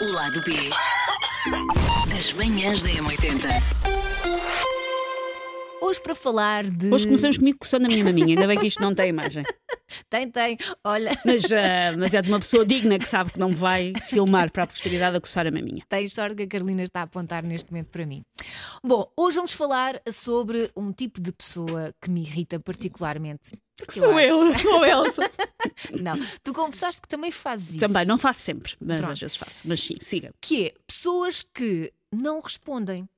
O lado B das manhãs da M80. Hoje para falar de. Hoje começamos comigo coçando a minha maminha, ainda bem que isto não tem imagem. Tem, tem. Olha, Mas, ah, mas é de uma pessoa digna que sabe que não me vai filmar para a posteridade a coçar a maminha. tem sorte que a Carolina está a apontar neste momento para mim. Bom, hoje vamos falar sobre um tipo de pessoa que me irrita particularmente. Porque Sou acho- eu, sou Elsa. Não, tu confessaste que também fazes isso. Também, não faço sempre, mas Pronto. às vezes faço. Mas sim, siga. Que é pessoas que não respondem.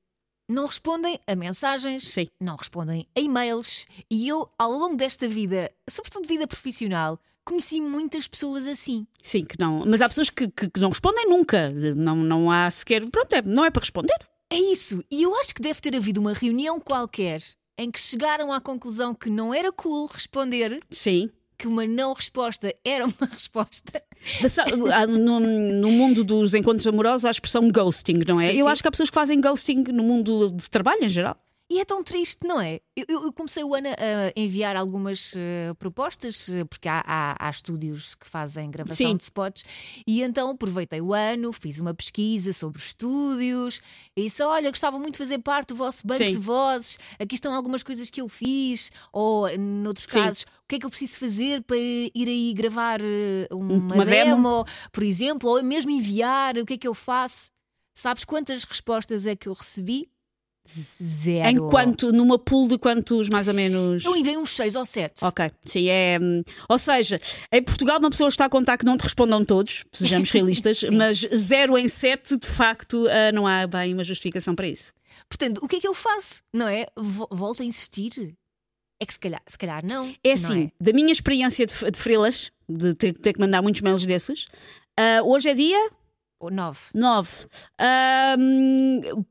Não respondem a mensagens, Sim. não respondem a e-mails. E eu, ao longo desta vida, sobretudo vida profissional, conheci muitas pessoas assim. Sim, que não. Mas há pessoas que, que, que não respondem nunca. Não, não há sequer. Pronto, é, não é para responder. É isso. E eu acho que deve ter havido uma reunião qualquer em que chegaram à conclusão que não era cool responder, Sim. que uma não resposta era uma resposta. Há No, no mundo dos encontros amorosos há a expressão ghosting, não é? Sim, eu sim. acho que há pessoas que fazem ghosting no mundo de trabalho em geral. E é tão triste, não é? Eu, eu- comecei o ano a enviar algumas eh, propostas, eh, porque há, há- há estúdios que fazem gravação Sim. de spots, e então aproveitei o ano, fiz uma pesquisa sobre os estúdios, e disse: Olha, gostava muito de fazer parte do vosso banco Sim. de vozes, aqui estão algumas coisas que eu fiz, ou noutros Sim. casos. O que é que eu preciso fazer para ir aí gravar eh, uma, Uma demo? demo, por exemplo, ou mesmo enviar? O que é que eu faço? Sabes quantas respostas é que eu recebi? Zero. Enquanto, numa pool de quantos mais ou menos. Eu enviei uns 6 ou 7. Ok, sim, é. hum, Ou seja, em Portugal uma pessoa está a contar que não te respondam todos, sejamos realistas, mas 0 em 7, de facto, ah, não há bem uma justificação para isso. Portanto, o que é que eu faço? Não é? Vo- Volto a insistir? É que se calhar, se calhar não. É não assim, da minha experiência de, de freelas, de ter, ter que mandar muitos mails desses, ah, hoje é dia Ou 9. 9.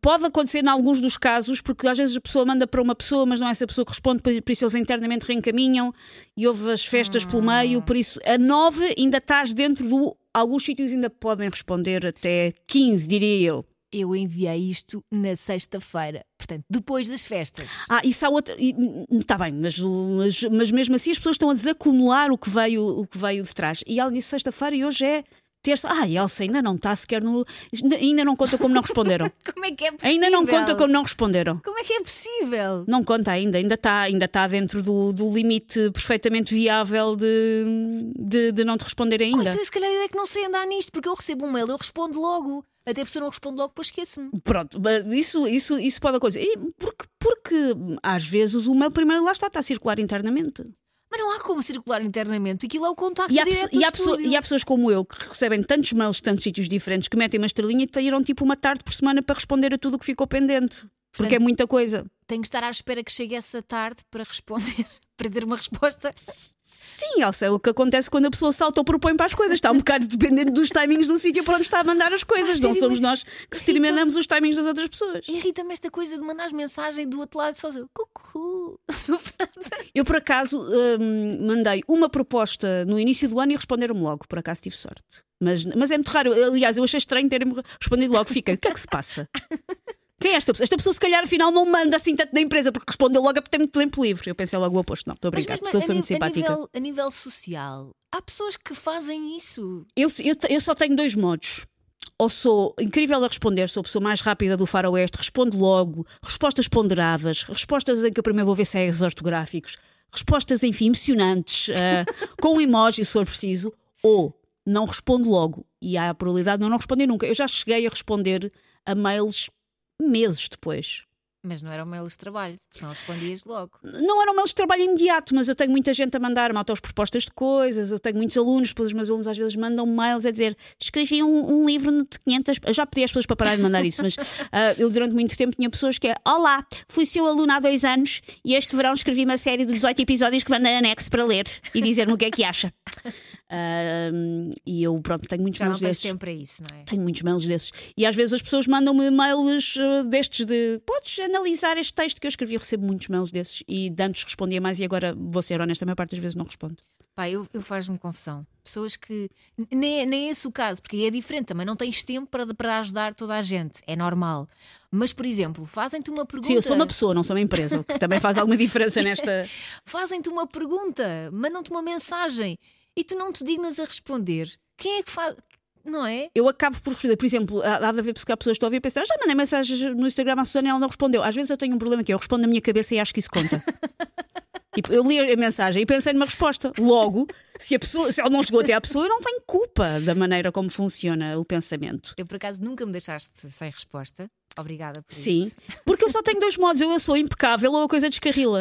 pode acontecer em alguns dos casos, porque às vezes a pessoa manda para uma pessoa, mas não é essa pessoa que responde, por isso eles internamente reencaminham e houve as festas pelo meio, por isso a 9 ainda estás dentro do. Alguns sítios ainda podem responder até 15, diria eu. Eu enviei isto na sexta-feira. Portanto, depois das festas. Ah, isso há outra. Está bem, mas, mas, mas mesmo assim as pessoas estão a desacumular o que veio, o que veio de trás. E ela disse sexta-feira e hoje é terça. Ah, Elsa ainda não está sequer no. Ainda não conta como não responderam. Como é que é possível? ainda não conta como não responderam. Como é que é possível? Não conta ainda, ainda está ainda tá dentro do, do limite perfeitamente viável de, de, de não te responder ainda. Então, se calhar eu é que não sei andar nisto, porque eu recebo um mail, eu respondo logo. Até a pessoa não responde logo, depois esqueço-me. Pronto, isso, isso, isso pode acontecer. Porque, porque às vezes o meu primeiro lá está, está a circular internamente. Mas não há como circular internamente. Aquilo é o contacto E há, direto e, há pessoa- e há pessoas como eu que recebem tantos mails de tantos sítios diferentes que metem uma estrelinha e tiram tipo uma tarde por semana para responder a tudo o que ficou pendente. Porque Portanto- é muita coisa. Tenho que estar à espera que chegue essa tarde para responder, para ter uma resposta. Sim, Elsa, é o que acontece quando a pessoa salta ou propõe para as coisas. Está um bocado dependente dos timings do sítio para onde está a mandar as coisas. Ah, Não sério? somos nós que determinamos os timings das outras pessoas. Irrita-me esta coisa de mandar mensagem do outro lado só cucu. Eu, por acaso, hum, mandei uma proposta no início do ano e responderam-me logo. Por acaso tive sorte. Mas, mas é muito raro. Aliás, eu achei estranho terem-me respondido logo. Fiquei, o que é que se passa? Quem é esta pessoa? Esta pessoa, se calhar, afinal, não manda assim tanto da empresa porque respondeu logo a ter muito tempo livre. Eu pensei logo o oposto. Não, estou a Mas brincar. A pessoa a, foi muito ni- a simpática. nível, a nível social, há pessoas que fazem isso. Eu, eu, eu só tenho dois modos. Ou sou incrível a responder, sou a pessoa mais rápida do faroeste, respondo logo, respostas ponderadas, respostas em que eu primeiro vou ver se é erros ortográficos, respostas, enfim, emocionantes, ah, com emoji se for preciso, ou não respondo logo e há a probabilidade de eu não responder nunca. Eu já cheguei a responder a mails meses depois. Mas não era o mail de trabalho, senão respondias logo. Não eram mails de trabalho imediato, mas eu tenho muita gente a mandar-me propostas de coisas. Eu tenho muitos alunos, depois os meus alunos às vezes mandam mails a dizer escrevi um, um livro de 500. Eu já pedi às pessoas para parar de mandar isso, mas ah, eu durante muito tempo tinha pessoas que é: Olá, fui seu aluno há dois anos e este verão escrevi uma série de 18 episódios que mandei anexo para ler e dizer-me o que é que acha. Ah, e eu, pronto, tenho muitos Já não mails tens desses. tempo para isso, não é? Tenho muitos mails desses. E às vezes as pessoas mandam-me mails eh, destes de podes analisar este texto que eu escrevi. Eu recebo muitos mails desses e de antes respondia mais e agora vou ser honesta, a maior parte das vezes não respondo. Pá, eu, eu faz-me confusão. Pessoas que. Nem, nem é esse o caso, porque aí é diferente também. Não tens tempo para, para ajudar toda a gente. É normal. Mas, por exemplo, fazem-te uma pergunta. Sim, eu sou uma pessoa, não sou uma empresa, que também faz alguma diferença nesta. Fazem-te uma pergunta, mandam-te uma mensagem e tu não te dignas a responder. Quem é que faz. Não é? eu acabo por responder. Por exemplo, há de haver pessoas que estão a ouvir e pensar, "Ah, já mandei mensagens no Instagram à Susana e ela não respondeu. Às vezes eu tenho um problema que é, eu respondo na minha cabeça e acho que isso conta. Tipo, eu li a mensagem e pensei numa resposta. Logo, se, a pessoa, se ela não chegou até à pessoa, eu não tenho culpa da maneira como funciona o pensamento. Eu por acaso nunca me deixaste sem resposta. Obrigada por Sim, isso. porque eu só tenho dois modos, ou eu sou impecável ou a coisa descarrila.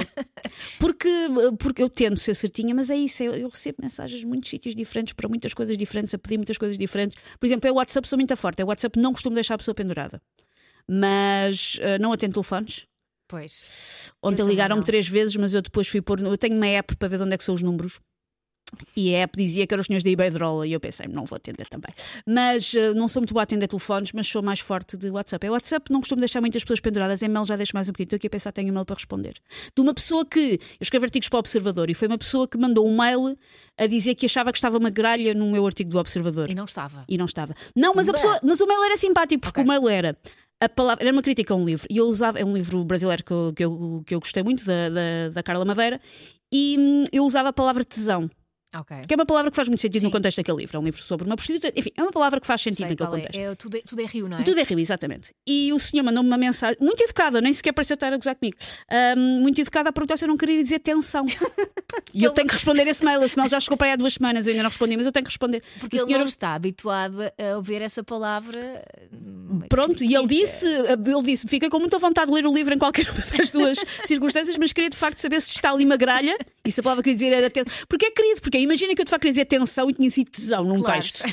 Porque, porque eu tento ser certinha, mas é isso, eu, eu recebo mensagens de muitos sítios diferentes, para muitas coisas diferentes, a pedir muitas coisas diferentes. Por exemplo, é o WhatsApp, sou muito forte, é o WhatsApp, não costumo deixar a pessoa pendurada. Mas eh, não atendo telefones. Pois. Ontem ligaram-me três vezes, mas eu depois fui pôr. Eu tenho uma app para ver de onde é que são os números. E a app dizia que eram os senhores da Iberdrola e eu pensei, não vou atender também. Mas eh, não sou muito boa a atender telefones, mas sou mais forte de WhatsApp. É WhatsApp, não costumo deixar muitas pessoas penduradas. E-mail já deixo mais um bocadinho. Estou aqui a pensar, tenho e-mail para responder. De uma pessoa que. Eu escrevo artigos para o Observador e foi uma pessoa que mandou um mail a dizer que achava que estava uma gralha no meu artigo do Observador. E não estava. E não estava. Não, mas a pessoa, mas o mail era simpático, porque Ok. o mail era. A palavra, era uma crítica a um livro. E eu usava, é um livro brasileiro que eu, que eu, que eu gostei muito, da, da, da Carla Madeira, e hum, eu usava a palavra tesão, Ok. que é uma palavra que faz muito sentido no Sim. contexto daquele livro. É um livro sobre uma prostituta, enfim, é uma palavra que faz sentido Sei naquele é. contexto. É, tudo, é, tudo é rio, não é? Tudo é rio, exatamente. E o senhor mandou-me uma mensagem, muito educada, nem sequer pareceu estar a gozar comigo, hum, muito educada a perguntar se eu não queria dizer tensão. e eu tenho que responder esse mail. Esse mail já chegou para aí há duas semanas, eu ainda não respondi, mas eu tenho que responder. Porque o senhor- não está habituado a ouvir essa palavra. hum, Pronto, e ele disse, ele disse: fica com muita vontade de ler o livro em qualquer uma das duas circunstâncias, mas queria de facto saber se está ali uma gralha e se a palavra que queria dizer era tensão. Porque é querido, porque imagina que eu de facto queria dizer tensão e tinha sido tesão num Claro. texto.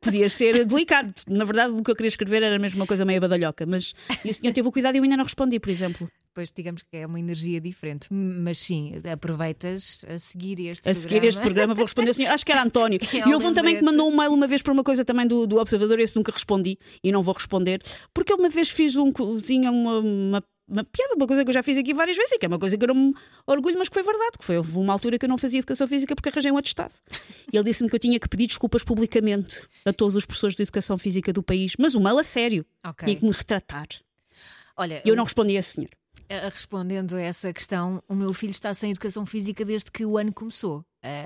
Podia ser delicado. Na verdade, o que eu queria escrever era mesmo uma coisa meio badalhoca, mas e o senhor teve o cuidado e eu ainda não respondi, por exemplo. Depois, digamos que é uma energia diferente. Mas sim, aproveitas a seguir este A seguir este programa vou responder ao senhor. Acho que era António. Que é e houve um também que mandou um mail uma vez para uma coisa também do, do Observador, esse nunca respondi e não vou responder, porque eu uma vez fiz um. tinha uma. uma uma piada, uma coisa que eu já fiz aqui várias vezes e que é uma coisa que eu não me orgulho, mas que foi verdade. Que foi houve uma altura que eu não fazia educação física porque arranjei um atestado. E ele disse-me que eu tinha que pedir desculpas publicamente a todos os professores de educação física do país, mas o mail a sério. Ok. Tinha que me retratar. Olha, E eu não respondi a esse senhor. respondendo a essa questão, o meu filho está sem educação física desde que o ano começou.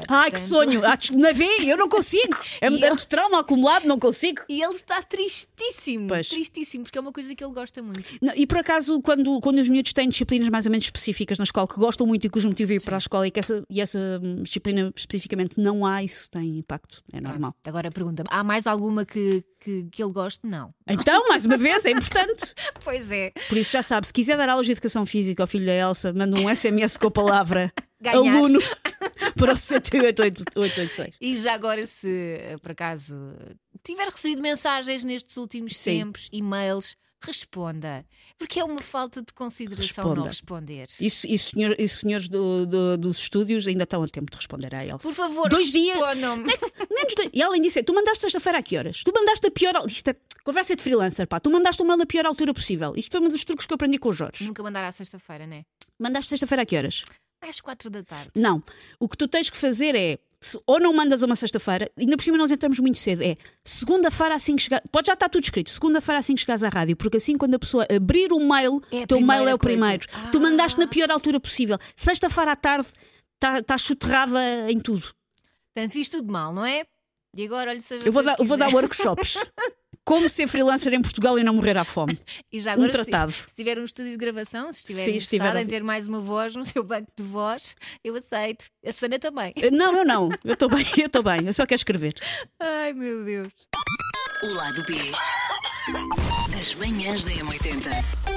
Ah, Ai, que portanto- sonho! Ah, Na vez, eu não consigo! É E muito eu- trauma acumulado, não consigo. E ele está tristíssimo. Pois. Tristíssimo, porque é uma coisa que ele gosta muito. Não, e por acaso, quando, quando os miúdos têm disciplinas mais ou menos específicas na escola, que gostam muito e motivo é ir para a escola e que essa, e essa disciplina especificamente não há, isso tem impacto, é normal. Agora pergunta-me: há mais alguma que, que, que ele goste? Não. Então, mais uma vez, é importante. Pois é. Por isso já sabe, se quiser dar aulas de educação física ao filho da Elsa, manda um SMS com a palavra Ganhar. aluno para o 68886. E já agora, se por acaso tiver recebido mensagens nestes últimos Sim. tempos, e-mails, responda. Porque é uma falta de consideração não Responda. responder. Isso, isso, senhor, isso senhores do- do- dos estúdios ainda estão a tempo de responder à Elsa. Por favor, Dois dias. Menos dois. E além disso, é, tu mandaste sexta-feira a que horas? Tu mandaste a pior. Isto é conversa de freelancer, pá. Tu mandaste o mail na pior altura possível. Isto foi um dos truques que eu aprendi com o Jorge. Nunca mandar à sexta-feira, né? Mandaste sexta-feira a que horas? Às quatro da tarde. Não. O que tu tens que fazer é. se- ou não mandas uma sexta-feira, ainda por cima nós entramos muito cedo. É segunda-feira assim que chegar. Pode já estar tudo escrito. Segunda-feira assim que chegares à rádio, porque assim quando a pessoa abrir o mail, É teu mail é o coisa. primeiro. Ah. Tu mandaste na pior altura possível. Sexta-feira à tarde está tá chuterrada em tudo. Portanto, fiz tudo mal, não é? E agora, olha, seja Eu vou dar, eu vou dar workshops. Como ser freelancer em Portugal e não morrer à fome. E já agora, um tratado. Se, se tiver um estúdio de gravação, se estiver Sim, interessado estiver a em ter mais uma voz no seu banco de voz, eu aceito. A Susana também. Não, eu não. Eu estou bem, eu estou bem. Eu só quero escrever. Ai, meu Deus. O lado B das manhãs da M80.